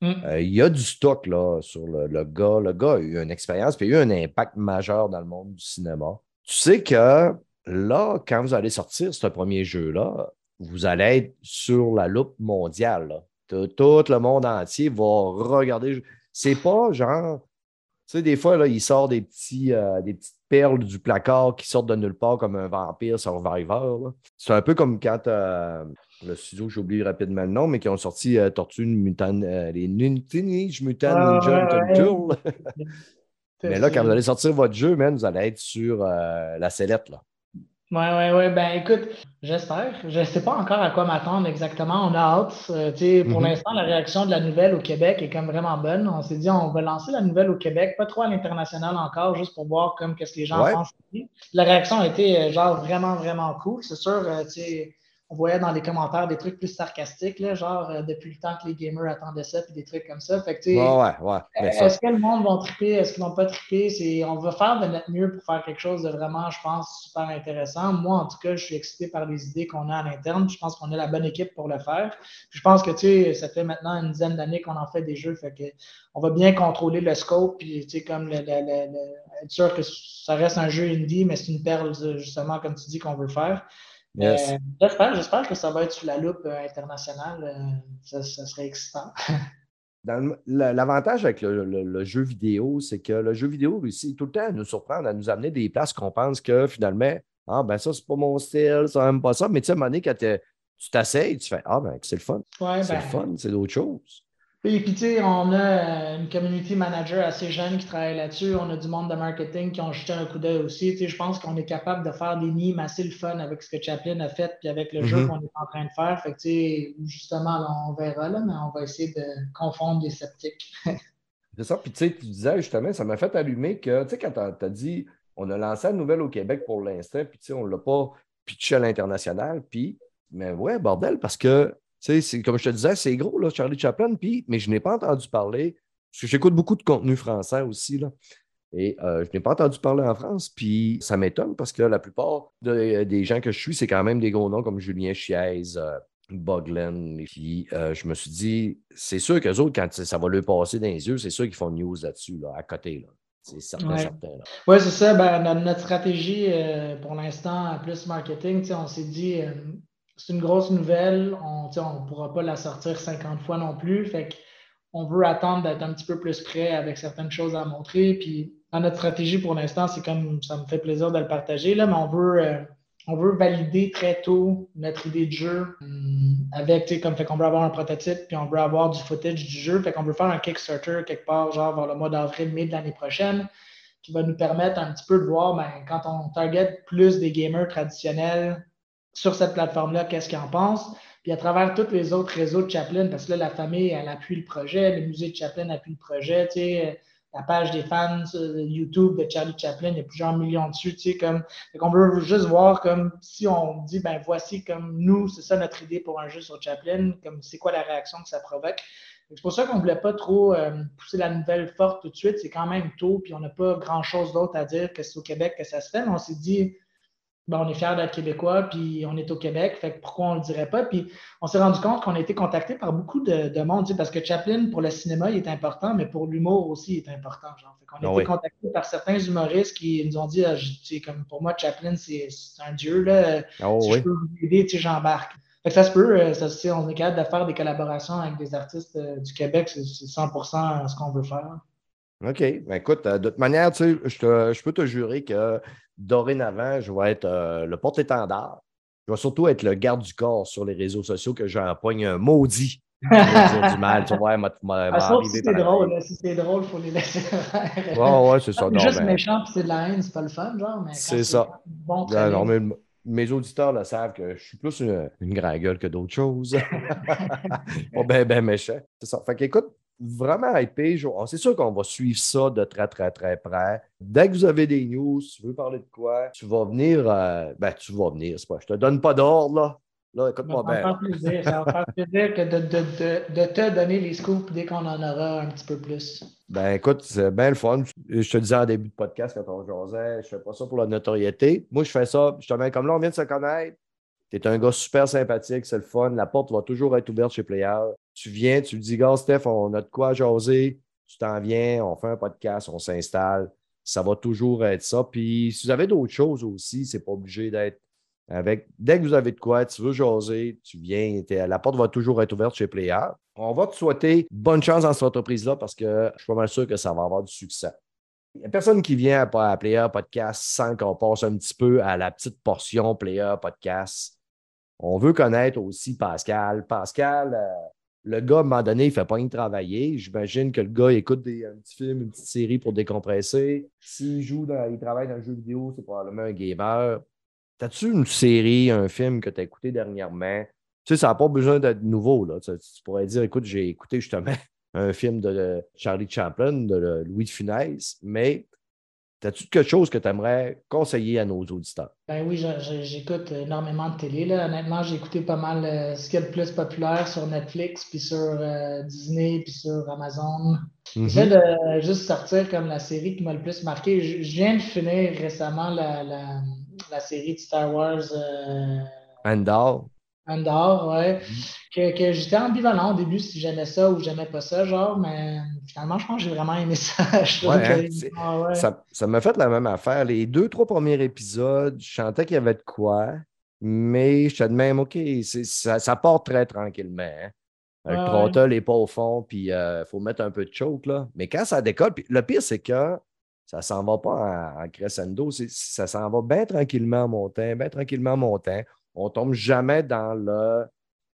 Mm. Euh, il y a du stock là, sur le, gars. Le gars a eu une expérience puis il a eu un impact majeur dans le monde du cinéma. Tu sais que là, quand vous allez sortir ce premier jeu-là, vous allez être sur la loupe mondiale. Tout, le monde entier va regarder. C'est pas genre. Tu sais, des fois, là, il sort des, petits, euh, des petites perles du placard qui sortent de nulle part comme un vampire survivor. C'est un peu comme quand euh, le studio, j'oublie rapidement le nom, mais qui ont sorti euh, Tortue Mutant, les Teenage Mutant Ninja *laughs* mais là, quand vous allez sortir votre jeu, vous allez être sur la sellette. Là. Oui, oui, oui. Ben écoute, j'espère. Je ne sais pas encore à quoi m'attendre exactement. On a hâte. Euh, pour mhm. l'instant, la réaction de la nouvelle au Québec est comme vraiment bonne. On s'est dit, on va lancer la nouvelle au Québec, pas trop à l'international encore, juste pour voir comme qu'est-ce que les gens pensent. La réaction a été euh, genre vraiment, vraiment cool. C'est sûr, euh, tu sais on voyait dans les commentaires des trucs plus sarcastiques, là, genre euh, depuis le temps que les gamers attendaient ça, puis des trucs comme ça. Fait que, ouais, ouais, Est-ce que le monde va triper, est-ce qu'ils vont pas triper? On va faire de notre mieux pour faire quelque chose de vraiment, je pense, super intéressant. Moi, en tout cas, je suis excité par les idées qu'on a à l'interne. Je pense qu'on a la bonne équipe pour le faire. je pense que, tu sais, ça fait maintenant une dizaine d'années qu'on en fait des jeux, fait que on va bien contrôler le scope, puis, tu sais, comme le, être sûr que ça reste un jeu indie, mais c'est une perle, justement, comme tu dis, qu'on veut faire. Euh, j'espère, que ça va être sous la loupe euh, internationale. Euh, ça, serait excitant. *laughs* L'avantage avec le, jeu vidéo, c'est que le jeu vidéo réussit tout le temps à nous surprendre, à nous amener des places qu'on pense que finalement, ah ben ça, c'est pas mon style, ça n'aime pas ça. Mais tu sais, à un moment donné, quand tu t'asseyes, tu fais Ah ben c'est le fun. c'est le ben, fun, c'est d'autres choses. Et puis, tu sais, on a euh, une community manager assez jeune qui travaille là-dessus. On a du monde de marketing qui ont jeté un coup d'œil aussi. Tu sais, je pense qu'on est capable de faire des mimes assez le fun avec ce que Chaplin a fait puis avec le jeu mm-hmm. qu'on est en train de faire. Fait que, tu sais, justement, on verra, là, mais on va essayer de confondre les sceptiques. *laughs* C'est ça. Puis, tu sais, tu disais justement, ça m'a fait allumer que, tu sais, quand tu as, dit, on a lancé la nouvelle au Québec pour l'instant, puis, tu sais, on ne l'a pas pitché à l'international. Puis, mais ouais, bordel, parce que c'est, comme je te disais, c'est gros, là, Charlie Chaplin, puis, mais je n'ai pas entendu parler, parce que j'écoute beaucoup de contenu français aussi, là, et euh, je n'ai pas entendu parler en France, puis ça m'étonne parce que la plupart des gens que je suis, c'est quand même des gros noms comme Julien Chiez, euh, Boglen, puis euh, je me suis dit, c'est sûr qu'eux autres, quand ça va leur passer dans les yeux, c'est sûr qu'ils font news là-dessus, là, à côté, là. C'est certain, certain. Oui, c'est ça. Ben, notre stratégie, pour l'instant, plus marketing, on s'est dit, c'est une grosse nouvelle. On ne pourra pas la sortir 50 fois non plus. Fait on veut attendre d'être un petit peu plus prêt avec certaines choses à montrer. Puis dans notre stratégie pour l'instant, c'est comme ça me fait plaisir de le partager, là, mais on veut, euh, on veut valider très tôt notre idée de jeu hum, avec, comme fait qu'on veut avoir un prototype, puis on veut avoir du footage du jeu. Fait qu'on veut faire un Kickstarter quelque part, genre vers le mois d'avril, mai de l'année prochaine, qui va nous permettre un petit peu de voir ben, quand on target plus des gamers traditionnels sur cette plateforme-là, qu'est-ce qu'ils en pensent. Puis à travers tous les autres réseaux de Chaplin, parce que là, la famille, elle appuie le projet, le musée de Chaplin appuie le projet, tu sais, la page des fans YouTube de Charlie Chaplin, il y a plusieurs millions dessus, tu sais, comme, on veut juste voir comme si on dit, ben voici comme nous, c'est ça notre idée pour un jeu sur Chaplin, comme c'est quoi la réaction que ça provoque. C'est pour ça qu'on ne voulait pas trop euh, pousser la nouvelle forte tout de suite, c'est quand même tôt, puis on n'a pas grand-chose d'autre à dire que c'est au Québec que ça se fait, mais on s'est dit, ben, on est fiers d'être québécois, puis on est au Québec, fait pourquoi on ne le dirait pas? Puis on s'est rendu compte qu'on a été contacté par beaucoup de, monde, parce que Chaplin, pour le cinéma, il est important, mais pour l'humour aussi, il est important. Genre. on a ah été contacté par certains humoristes qui nous ont dit, ah, comme pour moi, Chaplin, c'est un dieu, là. Ah si je peux vous aider, j'embarque. ça se peut, euh, ça, on est capable de faire des collaborations avec des artistes euh, du Québec, c'est 100% ce qu'on veut faire. OK. Ben, écoute, euh, de toute manière, je, je peux te jurer que dorénavant, je vais être euh, le porte-étendard. Je vais surtout être le garde du corps sur les réseaux sociaux que j'empoigne un maudit. *laughs* du mal, tu vois, m'a ah, Si c'est drôle, si c'est drôle, il faut les laisser faire. Ouais, ouais, c'est ça. C'est juste méchant puis c'est de la haine, c'est pas le fun, genre. C'est ça. Bon, non, mais mes auditeurs le savent que je suis plus une, une grande gueule que d'autres choses. *laughs* pas ben, ben méchant. C'est ça. Fait qu'écoute, vraiment hypé. C'est sûr qu'on va suivre ça de très, très, très près. Dès que vous avez des news, tu veux parler de quoi, tu vas venir. Euh, ben, tu vas venir, c'est pas. Je te donne pas d'ordre, là. Là, écoute-moi bien. Ça va plaisir. Ça faire plaisir que de, de, de, te donner les scoops dès qu'on en aura un petit peu plus. Ben écoute, c'est bien le fun. Je te disais en début de podcast quand on jasait, je fais pas ça pour la notoriété. Moi, je fais ça, je te mets comme là, on vient de se connaître. Tu es un gars super sympathique, c'est le fun. La porte va toujours être ouverte chez Player. Tu viens, tu dis, gars, Steph, on a de quoi jaser. Tu t'en viens, on fait un podcast, on s'installe. Ça va toujours être ça. Puis si vous avez d'autres choses aussi, c'est pas obligé d'être avec, dès que vous avez de quoi, tu veux jaser, tu viens, la porte va toujours être ouverte chez Player. On va te souhaiter bonne chance dans cette entreprise-là parce que je suis pas mal sûr que ça va avoir du succès. Il n'y a personne qui vient à Player Podcast sans qu'on passe un petit peu à la petite portion Player Podcast. On veut connaître aussi Pascal. Pascal, euh, le gars, à un moment donné, il ne fait pas rien travailler. J'imagine que le gars écoute des, un petit film, une petite série pour décompresser. S'il joue, dans, il travaille dans un jeu vidéo, c'est probablement un gamer. As-tu une série, un film que tu as écouté dernièrement? Tu sais, ça n'a pas besoin d'être nouveau. Là. Tu, pourrais dire, écoute, j'ai écouté justement *laughs* un film de Charlie Chaplin, de Louis de Funès, mais As-tu quelque chose que tu aimerais conseiller à nos auditeurs? Ben oui, j'écoute énormément de télé. Là. Honnêtement, j'ai écouté pas mal euh, ce qui est le plus populaire sur Netflix, puis sur euh, Disney, puis sur Amazon. Mm-hmm. J'essaie de juste sortir comme la série qui m'a le plus marqué. Je, viens de finir récemment la, la, série de Star Wars. Euh, Andor. Andor, ouais. Mm-hmm. Que, que j'étais ambivalent au début si j'aimais ça ou j'aimais pas ça, genre, mais finalement, je pense que j'ai vraiment aimé ça. *laughs* Hein, ah, ça, ça m'a fait la même affaire. Les deux, trois premiers épisodes, je sentais qu'il y avait de quoi, mais je te de même, OK, ça, ça part très tranquillement. Hein. Le ah, n'est pas au fond, puis il euh, faut mettre un peu de choke, là. Mais quand ça décolle, puis le pire, c'est que ça s'en va pas en, crescendo, ça s'en va bien tranquillement en montant, bien tranquillement en montant. On tombe jamais dans le,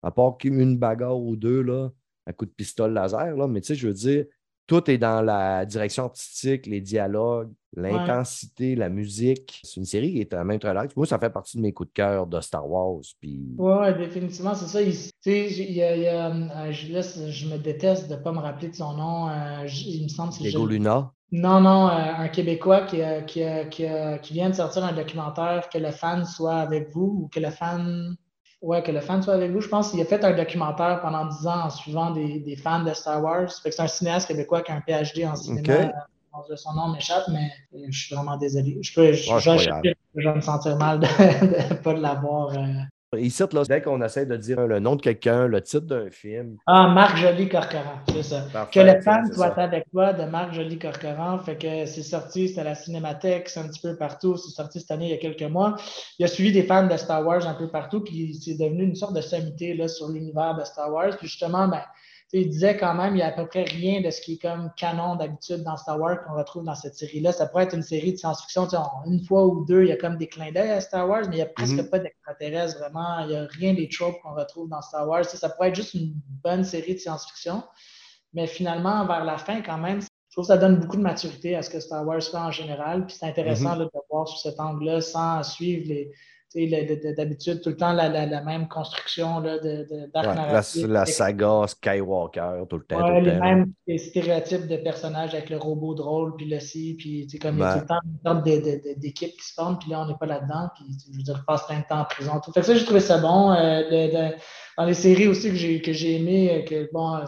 à part qu'une bagarre ou deux, là, un coup de pistolet laser, là, mais tu sais, je veux dire, tout est dans la direction artistique, les dialogues, l'intensité, la musique. C'est une série qui est à même relax. Moi, ça fait partie de mes coups de cœur de Star Wars. Puis... Oui, définitivement, c'est ça. Il, il y a, il y a euh, je, je, me déteste de ne pas me rappeler de son nom. Euh, il me semble que c'est Diego Luna. Non, non, euh, un Québécois qui, qui, qui, qui, vient de sortir un documentaire, que le fan soit avec vous ou que le fan Ouais, que le fan soit avec vous. Je pense qu'il a fait un documentaire pendant 10 ans en suivant des, des fans de Star Wars. c'est un cinéaste québécooi qui a un PhD en cinéma. Son nom m'échappe, mais je suis vraiment désolé. Je, peux, je, vais me sentir mal de *laughs* ne pas l'avoir. Ici, là, dès qu'on essaie de dire le nom de quelqu'un, le titre d'un film. Ah, Marc Joly Corcoran, c'est ça. que le fan soit avec toi de Marc Joly Corcoran. Fait que c'est sorti, c'était à la Cinémathèque, c'est un petit peu partout. C'est sorti cette année il y a quelques mois. Il a suivi des fans de Star Wars un peu partout, puis c'est devenu une sorte de sommité là, sur l'univers de Star Wars. Puis justement, ben, il disait quand même, il n'y a à peu près rien de ce qui est comme canon d'habitude dans Star Wars qu'on retrouve dans cette série-là. Ça pourrait être une série de science-fiction. Une fois ou deux, il y a comme des clins d'œil à Star Wars, mais il n'y a presque mhm. pas d'extraterrestres vraiment. Il n'y a rien des tropes qu'on retrouve dans Star Wars. Ça pourrait être juste une bonne série de science-fiction. Mais finalement, vers la fin, quand même, je trouve que ça donne beaucoup de maturité à ce que Star Wars fait en général. Puis c'est intéressant mhm. de voir sous cet angle-là sans suivre les D'habitude, tout le temps la, même construction là, de, de la, saga Skywalker, tout le temps. Ouais, les mêmes stéréotypes de personnages avec le robot drôle, puis le si, puis comme il y a tout le temps une sorte d'équipe qui se forme, puis là, on n'est pas là-dedans, puis je veux dire, passe plein de temps en prison. Tout. Fait que ça, j'ai trouvé ça bon. Euh, dans les séries aussi que j'ai aimé, euh, que bon,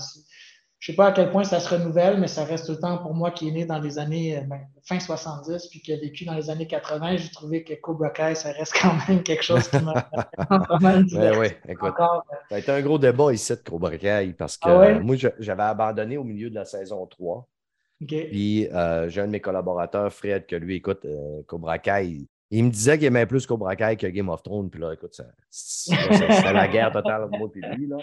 je ne sais pas à quel point ça se renouvelle, mais ça reste tout le temps pour moi qui est né dans les années euh, ben, fin 70 puis qui a vécu dans les années 80. J'ai trouvé que Cobra Kai, ça reste quand même quelque chose qui m'a *laughs* pas mal ben oui, écoute, euh. Ça a été un gros débat ici de Cobra Kai parce que ah moi, j'avais abandonné au milieu de la saison 3. Puis euh, j'ai un de mes collaborateurs, Fred, que lui, écoute, Cobra Kai, il me disait qu'il aimait plus Cobra Kai que Game of Thrones. Puis là, écoute, c'était la guerre totale entre moi et lui. Là.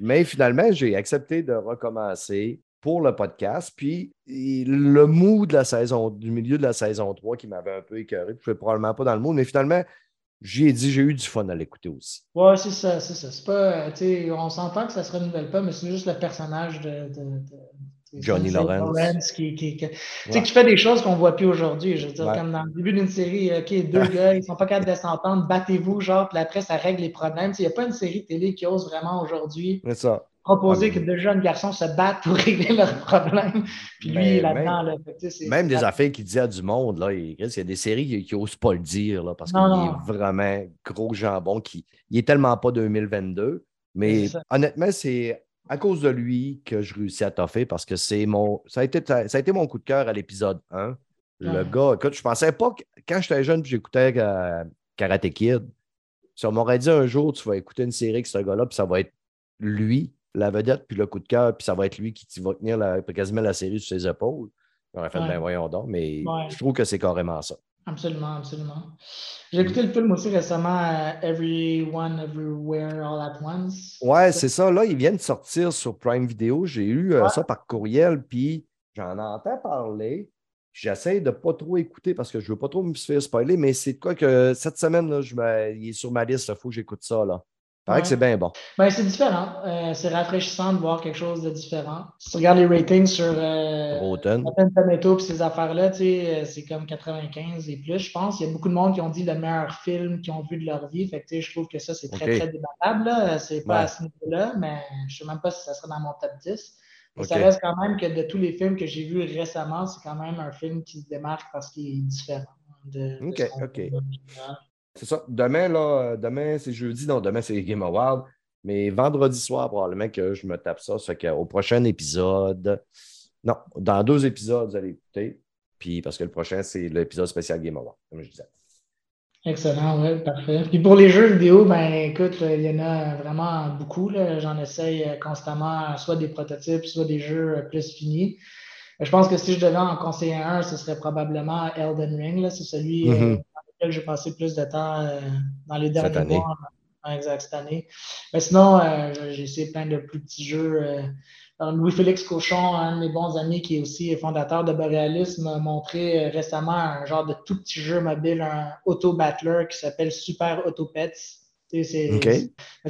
Mais finalement, j'ai accepté de recommencer pour le podcast. Puis le mood de la saison, du milieu de la saison 3 qui m'avait un peu écœuré, je ne suis probablement pas dans le mood, mais finalement, j'ai dit, j'ai eu du fun à l'écouter aussi. Oui, c'est ça, c'est ça. C'est pas, on s'entend que ça ne se renouvelle pas, mais c'est juste le personnage de, Johnny Lawrence. qui, qui, fait des choses qu'on ne voit plus aujourd'hui. Je veux dire, comme dans le début d'une série, OK, deux *laughs* gars, ils ne sont pas capables de s'entendre, battez-vous, genre, puis après, ça règle les problèmes. Il n'y a pas une série télé qui ose vraiment aujourd'hui proposer que deux jeunes garçons se battent pour *laughs* régler leurs problèmes. Puis lui, là-dedans, là, Même des affaires qu'il dit à du monde, là, il, y a des séries qui n'osent pas le dire, là, parce qu'il est vraiment gros jambon. Qui, il est tellement pas 2022. Mais honnêtement, c'est à cause de lui que je réussis à toffer parce que c'est mon. Ça a, été, ça a été mon coup de cœur à l'épisode 1. Le gars, écoute, je pensais pas que quand j'étais jeune et j'écoutais euh, Karate Kid, si on m'aurait dit un jour, tu vas écouter une série avec ce gars-là, puis ça va être lui, la vedette, puis le coup de cœur, puis ça va être lui qui va tenir la, quasiment la série sur ses épaules. J'aurais fait, ben voyons donc, mais je trouve que c'est carrément ça. Absolument, absolument. J'ai écouté le film aussi récemment, euh, Everyone, Everywhere, All at Once. Ouais, c'est ça. Là, ils viennent de sortir sur Prime Video. J'ai eu euh, ça par courriel, puis j'en entends parler. J'essaie de ne pas trop écouter parce que je ne veux pas trop me faire spoiler, mais c'est quoi que cette semaine, là, je il est sur ma liste, il faut que j'écoute ça. Là. Paraît que c'est bien bon. Ben, c'est différent. Euh, c'est rafraîchissant de voir quelque chose de différent. Si tu regardes les ratings sur euh, Rotten et ces affaires-là, euh, c'est comme 95 et plus, je pense. Il y a beaucoup de monde qui ont dit le meilleur film qu'ils ont vu de leur vie. Fait que, je trouve que ça, c'est très, très débattable. C'est pas à ce niveau-là, mais je ne sais même pas si ça serait dans mon top 10. Mais ça reste quand même que de tous les films que j'ai vus récemment, c'est quand même un film qui se démarque parce qu'il est différent. De, OK, OK. C'est ça. Demain, là, demain, c'est jeudi, non, demain, c'est Game Award. Mais vendredi soir, probablement que je me tape ça. Ça fait qu'au prochain épisode, non, dans deux épisodes, vous allez écouter. Puis parce que le prochain, c'est l'épisode spécial Game Award, comme je disais. Excellent, oui, parfait. Puis pour les jeux vidéo, ben écoute, il y en a vraiment beaucoup. J'en essaye constamment, soit des prototypes, soit des jeux plus finis. Je pense que si je devais en conseiller un, ce serait probablement Elden Ring. C'est celui euh, j'ai passé plus de temps euh, dans les derniers mois. Exact, cette année. Mais sinon, euh, j'ai essayé plein de plus petits jeux. Euh, Louis-Félix Cochon, un de mes bons amis qui est aussi fondateur de Borealis, m'a montré récemment un genre de tout petit jeu mobile, un auto-battler qui s'appelle Super Auto Pets. C'est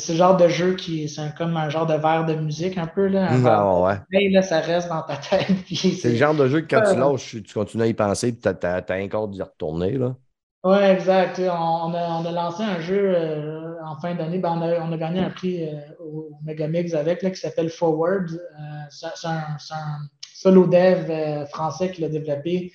le genre de jeu qui c'est comme un genre de verre de musique un peu. Là, ah, ouais. là, ça reste dans ta *laughs* tête. C'est le genre de jeu que quand tu lâches, tu continues à y penser et tu as, as, encore d'y retourner. Là. Oui, exact. On a, on a, lancé un jeu euh, en fin d'année. Ben, on, a, on, a, gagné un prix euh, au Megamix avec là, qui s'appelle Forward. Euh, c'est un, un, solo dev français qui l'a développé.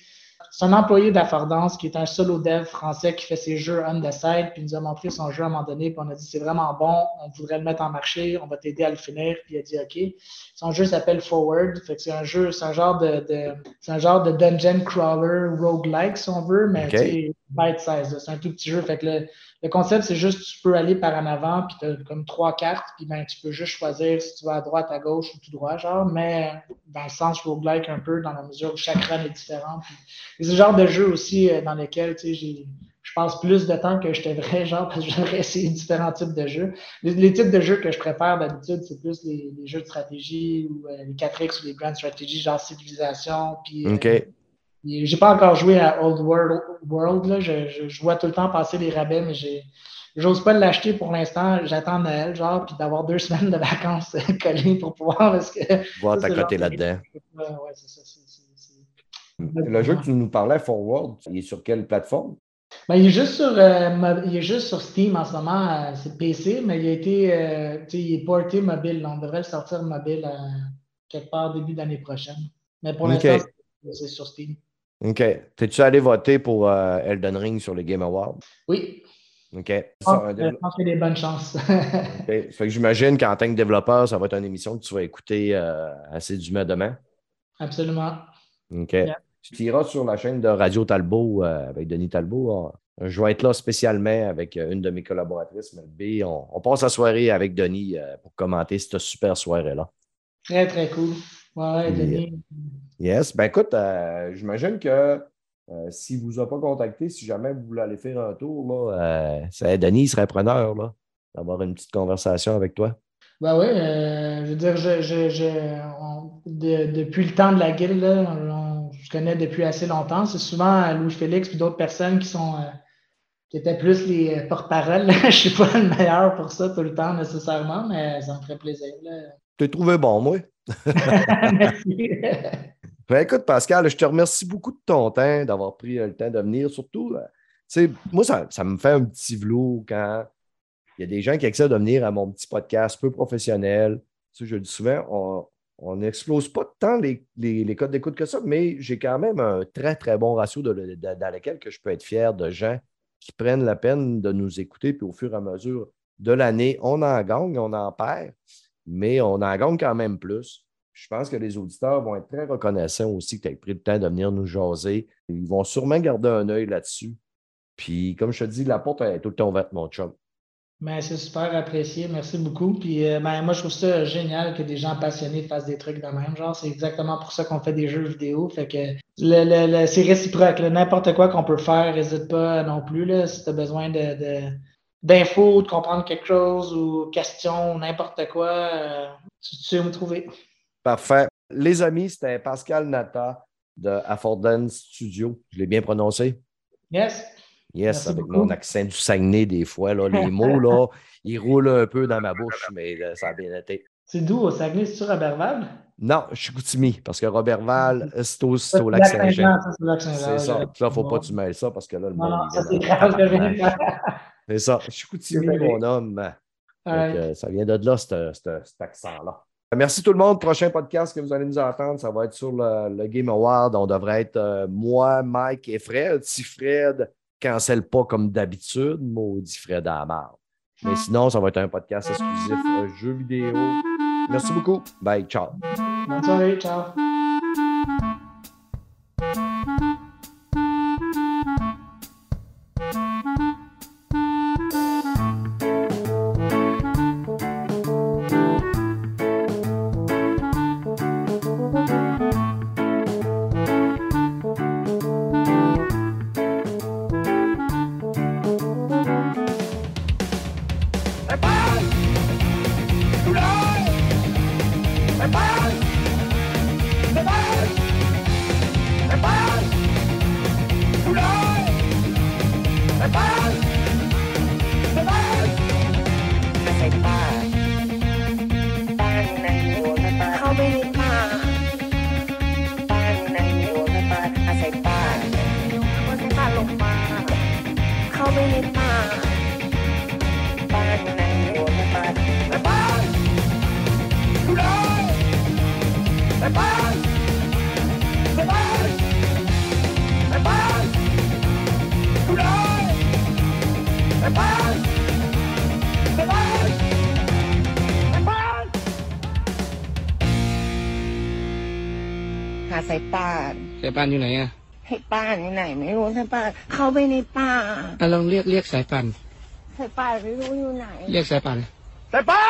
C'est un employé d'Affordance qui est un solo dev français qui fait ses jeux on the side, puis il nous a montré son jeu à un moment donné, puis on a dit c'est vraiment bon, on voudrait le mettre en marché, on va t'aider à le finir, puis il a dit OK. Son jeu s'appelle Forward, fait que c'est un jeu, c'est un genre de, de c'est un genre de dungeon crawler roguelike si on veut, mais okay. bite size, c'est un tout petit jeu, fait que le, le concept, c'est juste tu peux aller par en avant, puis tu as comme trois cartes, puis ben, tu peux juste choisir si tu vas à droite, à gauche ou tout droit, genre, mais dans le sens roguelike un peu, dans la mesure où chaque run est différent. C'est le genre de jeu aussi euh, dans lequel, sais, je passe plus de temps que je devrais, genre, parce que j'aimerais essayer différents types de jeux. Les, types de jeux que je préfère d'habitude, c'est plus les, jeux de stratégie ou euh, les 4X ou les Grand Strategy, genre Civilisation, puis euh, j'ai pas encore joué à Old World. World là. Je, je, vois tout le temps passer les rabais, mais j'ai. J'ose pas l'acheter pour l'instant. J'attends Noël, genre, puis d'avoir deux *laughs* semaines de vacances collées pour pouvoir. Parce que, Voir ta côté là-dedans. Ouais, c'est ça. Le jeu que tu nous parlais, Forward, il est sur quelle plateforme? Ben, il, est juste sur, euh, il est juste sur Steam en ce moment. Euh, c'est PC, mais il a été euh, il est porté mobile. On devrait le sortir mobile quelque part début d'année prochaine. Mais pour l'instant, c'est sur Steam. OK. T'es-tu allé voter pour euh, Elden Ring sur les Game Awards? Oui. OK. Je pense, y a des bonnes chances. *laughs* Fait que j'imagine qu'en tant que développeur, ça va être une émission que tu vas écouter euh, assez assidûment demain. Absolument. OK. Tu tireras sur la chaîne de Radio Talbot euh, avec Denis Talbot. Je vais être là spécialement avec une de mes collaboratrices, Mel B. On, passe la soirée avec Denis pour commenter cette super soirée-là. Très, très cool. Ouais, Denis. Yes. Ben écoute, euh, j'imagine que euh, si vous a pas contacté, si jamais vous voulez aller faire un tour, là, euh, Denis serait preneur là, d'avoir une petite conversation avec toi. Ben oui, je veux dire, depuis le temps de la guilde, je connais depuis assez longtemps. C'est souvent Louis-Félix et d'autres personnes qui sont qui étaient plus les porte-paroles. *laughs* je ne suis pas le meilleur pour ça tout le temps nécessairement, mais ça me ferait plaisir. Tu t'es trouvé bon, moi. *laughs* Merci. *laughs* Ben, écoute, Pascal, je te remercie beaucoup de ton temps, d'avoir pris le temps de venir. Surtout, euh, moi, ça, me fait un petit velours quand il y a des gens qui essaient de venir à mon petit podcast peu professionnel. je dis souvent, on n'explose pas tant les, les, codes d'écoute que ça, mais j'ai quand même un très, très bon ratio dans lequel que je peux être fier de gens qui prennent la peine de nous écouter, puis au fur et à mesure de l'année, on en gagne, on en perd, mais on en gagne quand même plus. Je pense que les auditeurs vont être très reconnaissants aussi que tu aies pris le temps de venir nous jaser. Ils vont sûrement garder un œil là-dessus. Puis, comme je te dis, la porte est tout le temps ouverte, mon chum. Ben, c'est super apprécié. Merci beaucoup. Puis, euh, ben, moi, je trouve ça génial que des gens passionnés fassent des trucs de même. Genre, c'est exactement pour ça qu'on fait des jeux vidéo. Fait que c'est réciproque. N'importe quoi qu'on peut faire, n'hésite pas non plus. Là, si tu as besoin d'infos, de, comprendre quelque chose ou questions, n'importe quoi, euh, tu, sais où me trouver. Parfait. Les amis, c'était Pascal Nata de Affordance Studio. Je l'ai bien prononcé? Yes. Yes, avec mon accent du Saguenay, des fois, là, les mots, là, *laughs* ils roulent un peu dans ma bouche, mais ça a bien été. C'est d'où? Au Saguenay? C'est-tu Robertval? Non, je suis Goutimi, parce que Robertval, *laughs* c'est au, au lac Saint-Jean. C'est ça. Là, il ne faut pas que tu mêles ça, parce que là, le monde. Non, ça, c'est grave. c'est ça. *laughs* Je suis Goutimi, mon homme. Donc, ça vient de là, cet accent-là. Merci tout le monde. Prochain podcast que vous allez nous entendre, ça va être sur le, Game Award. On devrait être euh, moi, Mike et Fred. Si Fred cancelle pas comme d'habitude, maudit Fred à Mais sinon, ça va être un podcast exclusif euh, jeux vidéo. Merci beaucoup. Bye. Ciao. Bonne soirée. Ciao. ป่านอยู่ไหนอะให้ป้านอยู่ไหน ไม่รู้สายป่านเข้าไปในป่าอะลองเรียกเรียกสายป่านสายป่านไม่รู้อยู่ไหน เรียกสายป่านสายป่านอยู่ไหน